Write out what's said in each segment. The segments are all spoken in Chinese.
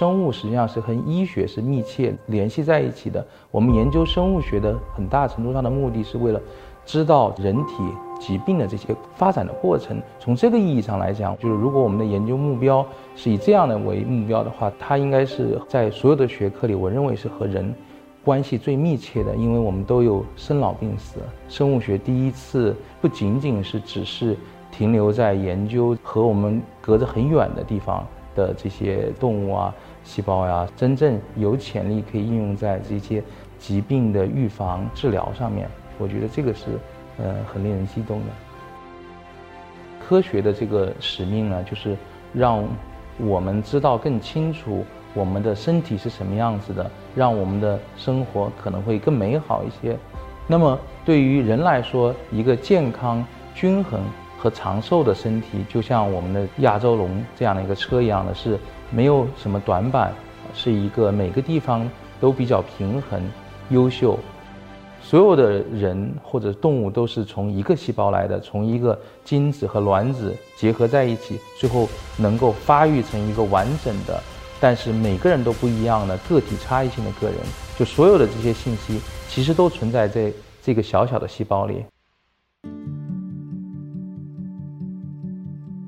生物实际上是和医学是密切联系在一起的。我们研究生物学的很大程度上的目的是为了知道人体疾病的这些发展的过程。从这个意义上来讲，就是如果我们的研究目标是以这样的为目标的话，它应该是在所有的学科里，我认为是和人关系最密切的，因为我们都有生老病死。生物学第一次不仅仅是只是停留在研究和我们隔着很远的地方。的这些动物啊、细胞呀，真正有潜力可以应用在这些疾病的预防治疗上面，我觉得这个是呃很令人激动的。科学的这个使命呢，就是让我们知道更清楚我们的身体是什么样子的，让我们的生活可能会更美好一些。那么对于人来说，一个健康、均衡。和长寿的身体，就像我们的亚洲龙这样的一个车一样的，是没有什么短板，是一个每个地方都比较平衡、优秀。所有的人或者动物都是从一个细胞来的，从一个精子和卵子结合在一起，最后能够发育成一个完整的，但是每个人都不一样的个体差异性的个人。就所有的这些信息，其实都存在在这个小小的细胞里。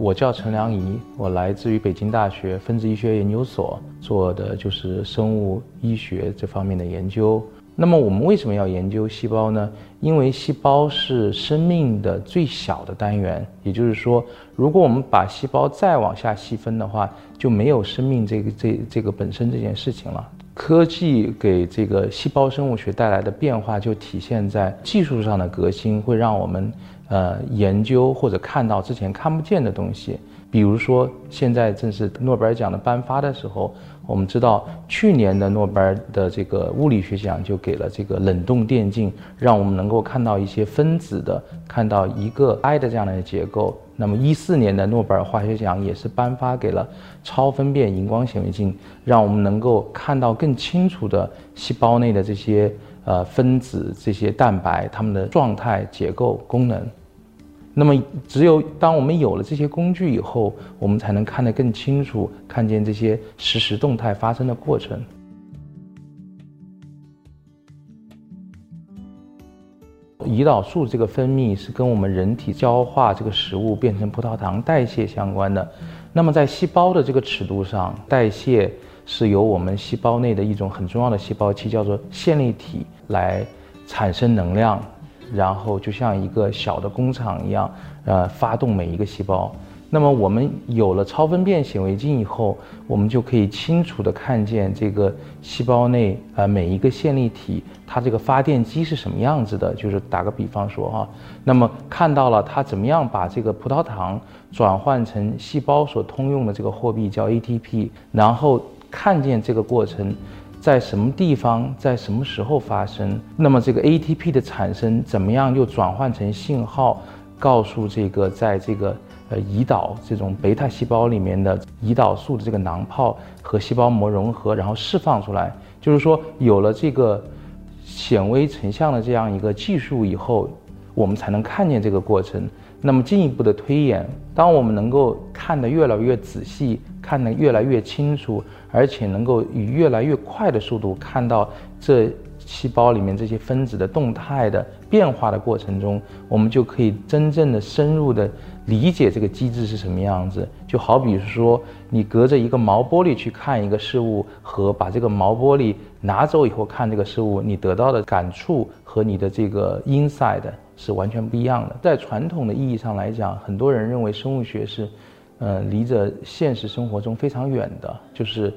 我叫陈良仪，我来自于北京大学分子医学研究所，做的就是生物医学这方面的研究。那么我们为什么要研究细胞呢？因为细胞是生命的最小的单元，也就是说，如果我们把细胞再往下细分的话，就没有生命这个这这个本身这件事情了。科技给这个细胞生物学带来的变化，就体现在技术上的革新，会让我们。呃，研究或者看到之前看不见的东西，比如说现在正是诺贝尔奖的颁发的时候，我们知道去年的诺贝尔的这个物理学奖就给了这个冷冻电镜，让我们能够看到一些分子的，看到一个 I 的这样的结构。那么一四年的诺贝尔化学奖也是颁发给了超分辨荧光显微镜，让我们能够看到更清楚的细胞内的这些呃分子、这些蛋白它们的状态、结构、功能。那么，只有当我们有了这些工具以后，我们才能看得更清楚，看见这些实时动态发生的过程。胰岛素这个分泌是跟我们人体消化这个食物变成葡萄糖代谢相关的。那么，在细胞的这个尺度上，代谢是由我们细胞内的一种很重要的细胞器，叫做线粒体来产生能量。然后就像一个小的工厂一样，呃，发动每一个细胞。那么我们有了超分辨显微镜以后，我们就可以清楚地看见这个细胞内呃每一个线粒体，它这个发电机是什么样子的。就是打个比方说哈，那么看到了它怎么样把这个葡萄糖转换成细胞所通用的这个货币叫 ATP，然后看见这个过程。在什么地方，在什么时候发生？那么这个 ATP 的产生怎么样又转换成信号，告诉这个在这个呃胰岛这种贝塔细胞里面的胰岛素的这个囊泡和细胞膜融合，然后释放出来。就是说，有了这个显微成像的这样一个技术以后，我们才能看见这个过程。那么进一步的推演，当我们能够看得越来越仔细，看得越来越清楚，而且能够以越来越快的速度看到这细胞里面这些分子的动态的变化的过程中，我们就可以真正的深入的理解这个机制是什么样子。就好比说，你隔着一个毛玻璃去看一个事物，和把这个毛玻璃拿走以后看这个事物，你得到的感触和你的这个 inside。是完全不一样的。在传统的意义上来讲，很多人认为生物学是，呃，离着现实生活中非常远的。就是，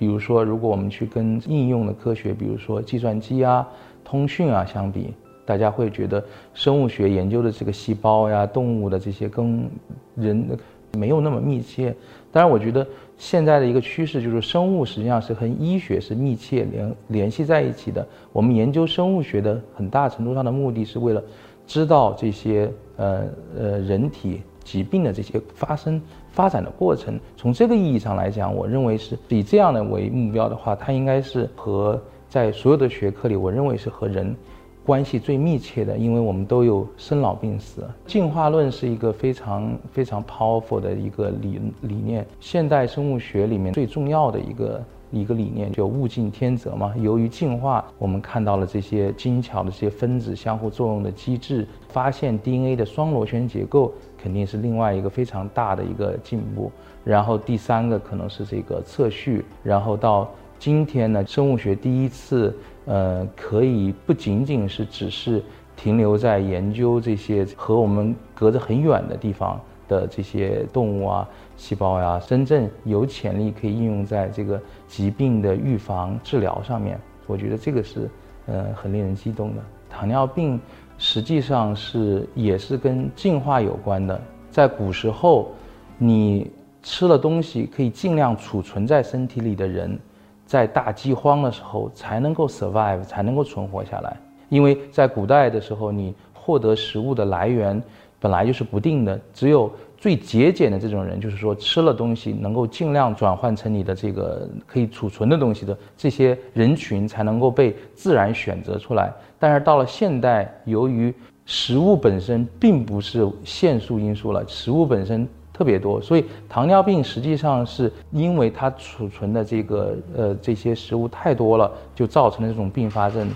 比如说，如果我们去跟应用的科学，比如说计算机啊、通讯啊相比，大家会觉得生物学研究的这个细胞呀、动物的这些跟人没有那么密切。当然，我觉得现在的一个趋势就是生物实际上是和医学是密切联联系在一起的。我们研究生物学的很大程度上的目的是为了知道这些呃呃人体疾病的这些发生发展的过程。从这个意义上来讲，我认为是以这样的为目标的话，它应该是和在所有的学科里，我认为是和人关系最密切的，因为我们都有生老病死。进化论是一个非常非常 powerful 的一个理理念，现代生物学里面最重要的一个一个理念，就物竞天择嘛。由于进化，我们看到了这些精巧的这些分子相互作用的机制，发现 DNA 的双螺旋结构，肯定是另外一个非常大的一个进步。然后第三个可能是这个测序，然后到今天呢，生物学第一次。呃，可以不仅仅是只是停留在研究这些和我们隔着很远的地方的这些动物啊、细胞呀，真正有潜力可以应用在这个疾病的预防治疗上面。我觉得这个是呃很令人激动的。糖尿病实际上是也是跟进化有关的。在古时候，你吃了东西可以尽量储存在身体里的人。在大饥荒的时候才能够 survive，才能够存活下来。因为在古代的时候，你获得食物的来源本来就是不定的，只有最节俭的这种人，就是说吃了东西能够尽量转换成你的这个可以储存的东西的这些人群，才能够被自然选择出来。但是到了现代，由于食物本身并不是限速因素了，食物本身。特别多，所以糖尿病实际上是因为它储存的这个呃这些食物太多了，就造成了这种并发症，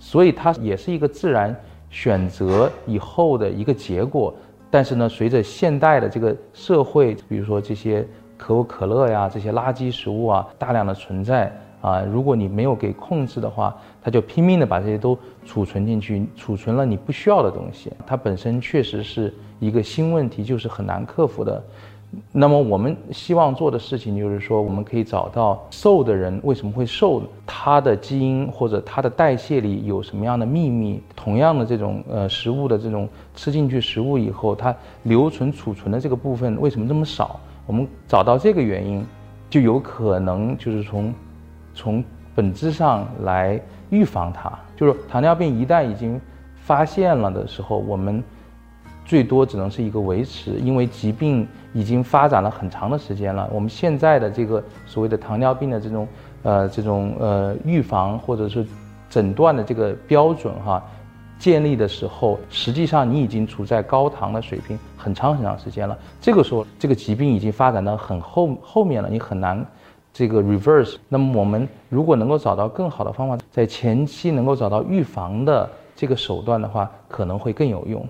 所以它也是一个自然选择以后的一个结果。但是呢，随着现代的这个社会，比如说这些可口可乐呀这些垃圾食物啊大量的存在啊，如果你没有给控制的话，它就拼命的把这些都储存进去，储存了你不需要的东西，它本身确实是。一个新问题就是很难克服的，那么我们希望做的事情就是说，我们可以找到瘦的人为什么会瘦，他的基因或者他的代谢里有什么样的秘密。同样的这种呃食物的这种吃进去食物以后，它留存储存的这个部分为什么这么少？我们找到这个原因，就有可能就是从从本质上来预防它。就是糖尿病一旦已经发现了的时候，我们。最多只能是一个维持，因为疾病已经发展了很长的时间了。我们现在的这个所谓的糖尿病的这种，呃，这种呃预防或者是诊断的这个标准哈，建立的时候，实际上你已经处在高糖的水平很长很长时间了。这个时候，这个疾病已经发展到很后后面了，你很难这个 reverse。那么我们如果能够找到更好的方法，在前期能够找到预防的这个手段的话，可能会更有用。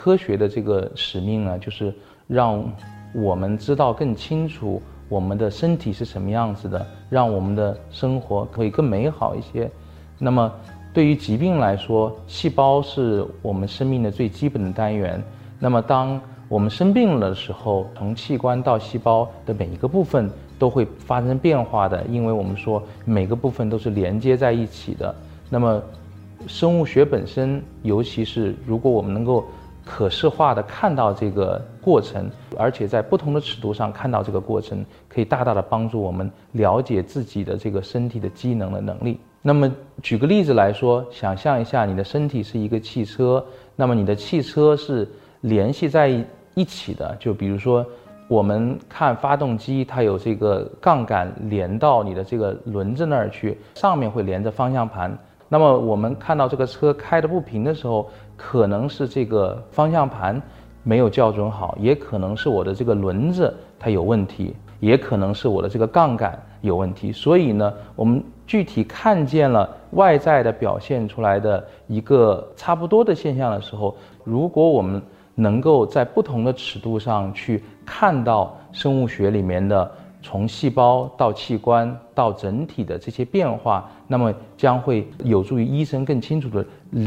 科学的这个使命呢，就是让我们知道更清楚我们的身体是什么样子的，让我们的生活可以更美好一些。那么，对于疾病来说，细胞是我们生命的最基本的单元。那么，当我们生病了的时候，从器官到细胞的每一个部分都会发生变化的，因为我们说每个部分都是连接在一起的。那么，生物学本身，尤其是如果我们能够可视化的看到这个过程，而且在不同的尺度上看到这个过程，可以大大的帮助我们了解自己的这个身体的机能的能力。那么举个例子来说，想象一下你的身体是一个汽车，那么你的汽车是联系在一起的。就比如说，我们看发动机，它有这个杠杆连到你的这个轮子那儿去，上面会连着方向盘。那么我们看到这个车开的不平的时候，可能是这个方向盘没有校准好，也可能是我的这个轮子它有问题，也可能是我的这个杠杆有问题。所以呢，我们具体看见了外在的表现出来的一个差不多的现象的时候，如果我们能够在不同的尺度上去看到生物学里面的。从细胞到器官到整体的这些变化，那么将会有助于医生更清楚的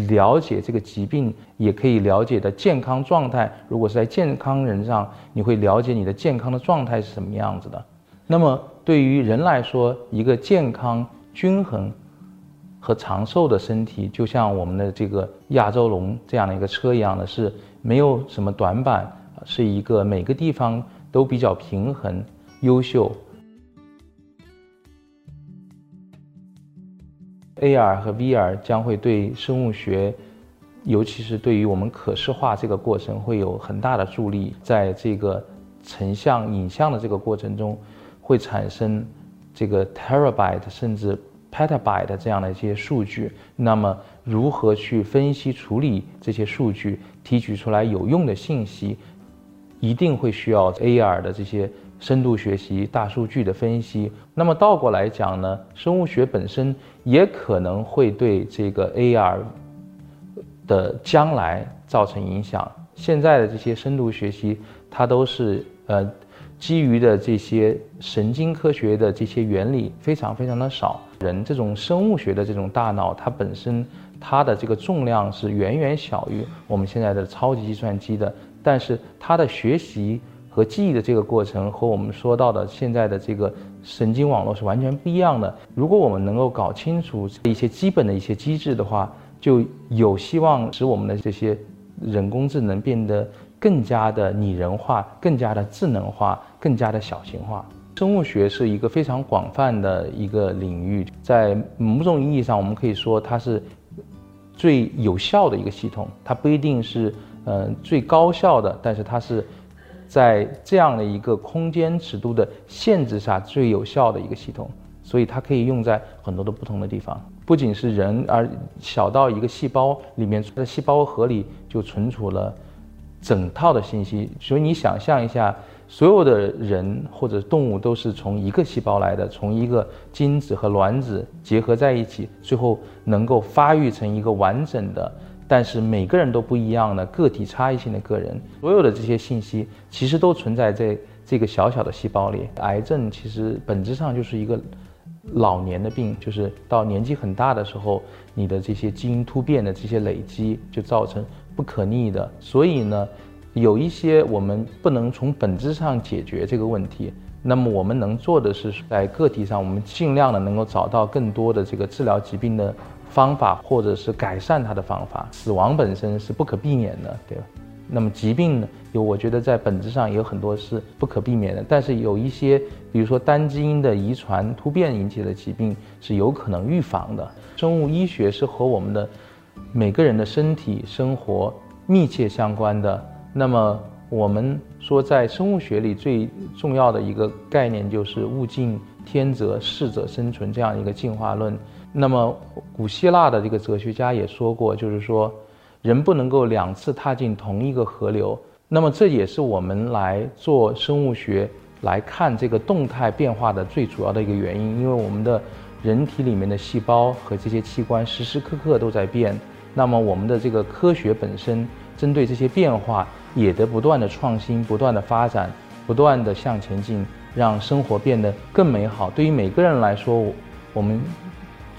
了解这个疾病，也可以了解的健康状态。如果是在健康人上，你会了解你的健康的状态是什么样子的。那么对于人来说，一个健康、均衡和长寿的身体，就像我们的这个亚洲龙这样的一个车一样的，是没有什么短板，是一个每个地方都比较平衡。优秀，AR 和 VR 将会对生物学，尤其是对于我们可视化这个过程会有很大的助力。在这个成像、影像的这个过程中，会产生这个 terabyte 甚至 petabyte 这样的一些数据，那么如何去分析处理这些数据，提取出来有用的信息，一定会需要 AR 的这些深度学习、大数据的分析。那么倒过来讲呢，生物学本身也可能会对这个 AR 的将来造成影响。现在的这些深度学习，它都是呃。基于的这些神经科学的这些原理非常非常的少，人这种生物学的这种大脑，它本身它的这个重量是远远小于我们现在的超级计算机的，但是它的学习和记忆的这个过程和我们说到的现在的这个神经网络是完全不一样的。如果我们能够搞清楚一些基本的一些机制的话，就有希望使我们的这些人工智能变得。更加的拟人化，更加的智能化，更加的小型化。生物学是一个非常广泛的一个领域，在某种意义上，我们可以说它是最有效的一个系统。它不一定是嗯最高效的，但是它是在这样的一个空间尺度的限制下最有效的一个系统。所以它可以用在很多的不同的地方，不仅是人，而小到一个细胞里面，在细胞核里就存储了。整套的信息，所以你想象一下，所有的人或者动物都是从一个细胞来的，从一个精子和卵子结合在一起，最后能够发育成一个完整的，但是每个人都不一样的个体差异性的个人。所有的这些信息其实都存在在这个小小的细胞里。癌症其实本质上就是一个老年的病，就是到年纪很大的时候，你的这些基因突变的这些累积就造成。不可逆的，所以呢，有一些我们不能从本质上解决这个问题。那么我们能做的是，在个体上，我们尽量的能够找到更多的这个治疗疾病的方法，或者是改善它的方法。死亡本身是不可避免的，对吧？那么疾病呢，有我觉得在本质上有很多是不可避免的，但是有一些，比如说单基因的遗传突变引起的疾病是有可能预防的。生物医学是和我们的。每个人的身体生活密切相关的，那么我们说，在生物学里最重要的一个概念就是物竞天择，适者生存这样一个进化论。那么古希腊的这个哲学家也说过，就是说人不能够两次踏进同一个河流。那么这也是我们来做生物学来看这个动态变化的最主要的一个原因，因为我们的人体里面的细胞和这些器官时时刻刻都在变。那么我们的这个科学本身，针对这些变化，也得不断的创新、不断的发展、不断的向前进，让生活变得更美好。对于每个人来说，我们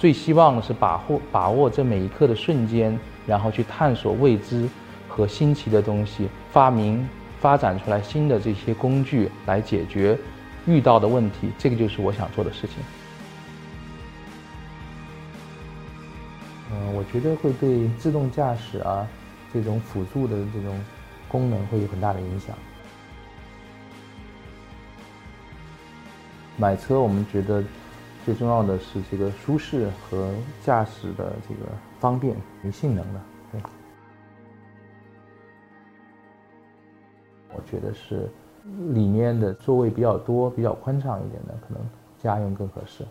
最希望的是把握把握这每一刻的瞬间，然后去探索未知和新奇的东西，发明、发展出来新的这些工具来解决遇到的问题。这个就是我想做的事情。嗯，我觉得会对自动驾驶啊这种辅助的这种功能会有很大的影响。买车，我们觉得最重要的是这个舒适和驾驶的这个方便与性能的。对，我觉得是里面的座位比较多、比较宽敞一点的，可能家用更合适。